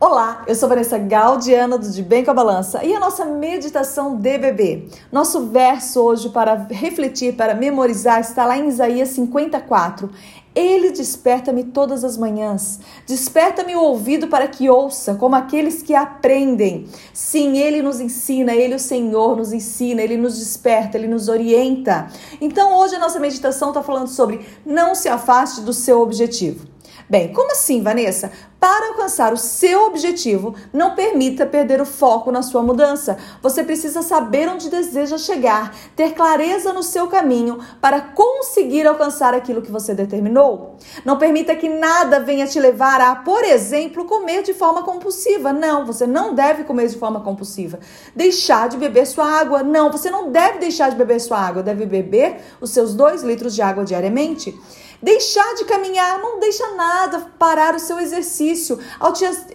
Olá, eu sou Vanessa Gaudiana do De Bem com a Balança e a nossa meditação DBB. Nosso verso hoje para refletir, para memorizar, está lá em Isaías 54. Ele desperta-me todas as manhãs, desperta-me o ouvido para que ouça, como aqueles que aprendem. Sim, ele nos ensina, ele, o Senhor, nos ensina, ele nos desperta, ele nos orienta. Então, hoje a nossa meditação está falando sobre não se afaste do seu objetivo. Bem, como assim, Vanessa? Para alcançar o seu objetivo, não permita perder o foco na sua mudança. Você precisa saber onde deseja chegar, ter clareza no seu caminho para conseguir alcançar aquilo que você determinou. Não permita que nada venha te levar a, por exemplo, comer de forma compulsiva. Não, você não deve comer de forma compulsiva. Deixar de beber sua água. Não, você não deve deixar de beber sua água. Deve beber os seus dois litros de água diariamente. Deixar de caminhar não deixa nada parar o seu exercício.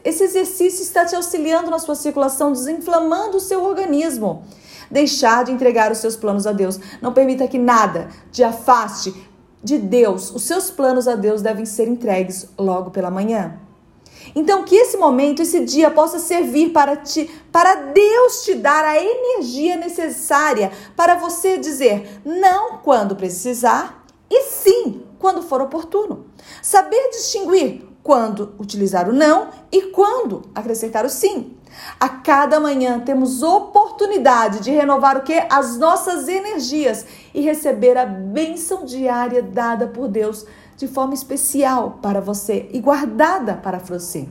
Esse exercício está te auxiliando na sua circulação, desinflamando o seu organismo. Deixar de entregar os seus planos a Deus. Não permita que nada te afaste de Deus. Os seus planos a Deus devem ser entregues logo pela manhã. Então, que esse momento, esse dia possa servir para ti, para Deus te dar a energia necessária para você dizer não quando precisar e sim quando for oportuno. Saber distinguir quando utilizar o não e quando acrescentar o sim. A cada manhã temos oportunidade de renovar o que? As nossas energias e receber a bênção diária dada por Deus de forma especial para você e guardada para você.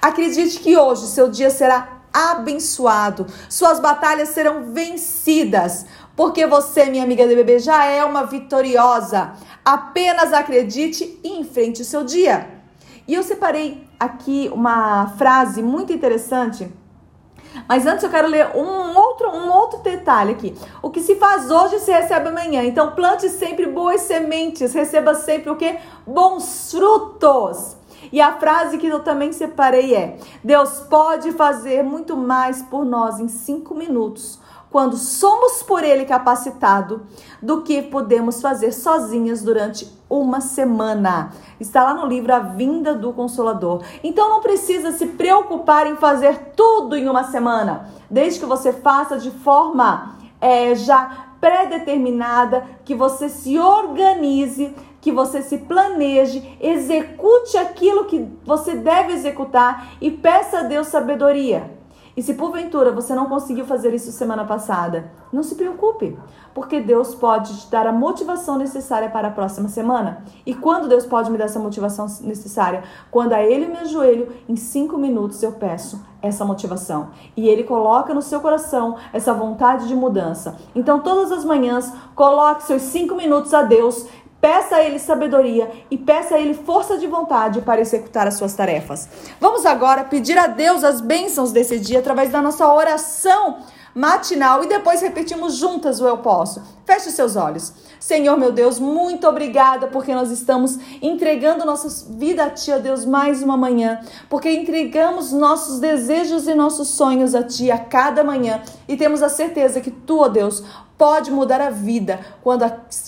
Acredite que hoje seu dia será abençoado, suas batalhas serão vencidas, porque você, minha amiga de bebê, já é uma vitoriosa. Apenas acredite e enfrente o seu dia. E eu separei aqui uma frase muito interessante. Mas antes eu quero ler um outro, um outro detalhe aqui. O que se faz hoje se recebe amanhã. Então plante sempre boas sementes, receba sempre o que? Bons frutos. E a frase que eu também separei é: Deus pode fazer muito mais por nós em cinco minutos quando somos por Ele capacitado, do que podemos fazer sozinhas durante uma semana. Está lá no livro A Vinda do Consolador. Então não precisa se preocupar em fazer tudo em uma semana, desde que você faça de forma é, já pré-determinada, que você se organize, que você se planeje, execute aquilo que você deve executar e peça a Deus sabedoria. E se porventura você não conseguiu fazer isso semana passada, não se preocupe, porque Deus pode te dar a motivação necessária para a próxima semana. E quando Deus pode me dar essa motivação necessária? Quando a Ele me ajoelho, em cinco minutos eu peço essa motivação. E Ele coloca no seu coração essa vontade de mudança. Então, todas as manhãs, coloque seus cinco minutos a Deus Peça a Ele sabedoria e peça a Ele força de vontade para executar as suas tarefas. Vamos agora pedir a Deus as bênçãos desse dia através da nossa oração matinal e depois repetimos juntas o eu posso. Feche os seus olhos. Senhor meu Deus, muito obrigada porque nós estamos entregando nossa vida a Ti, ó Deus, mais uma manhã, porque entregamos nossos desejos e nossos sonhos a Ti a cada manhã e temos a certeza que Tu, ó Deus, pode mudar a vida quando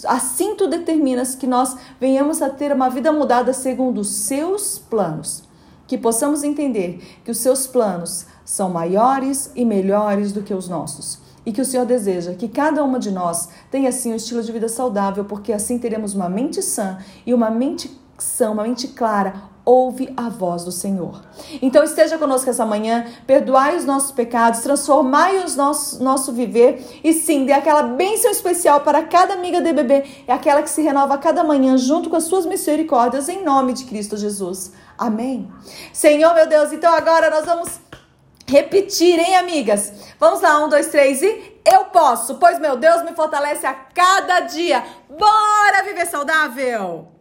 assim tu determinas que nós venhamos a ter uma vida mudada segundo os seus planos. Que possamos entender que os seus planos são maiores e melhores do que os nossos. E que o Senhor deseja que cada uma de nós tenha assim um estilo de vida saudável, porque assim teremos uma mente sã e uma mente sã, uma mente clara, ouve a voz do Senhor. Então esteja conosco essa manhã, perdoai os nossos pecados, transformai o nosso, viver e sim, dê aquela bênção especial para cada amiga de bebê, é aquela que se renova cada manhã junto com as suas misericórdias em nome de Cristo Jesus. Amém. Senhor meu Deus, então agora nós vamos repetir, hein, amigas? Vamos lá, um, dois, três e eu posso, pois meu Deus me fortalece a cada dia. Bora viver saudável!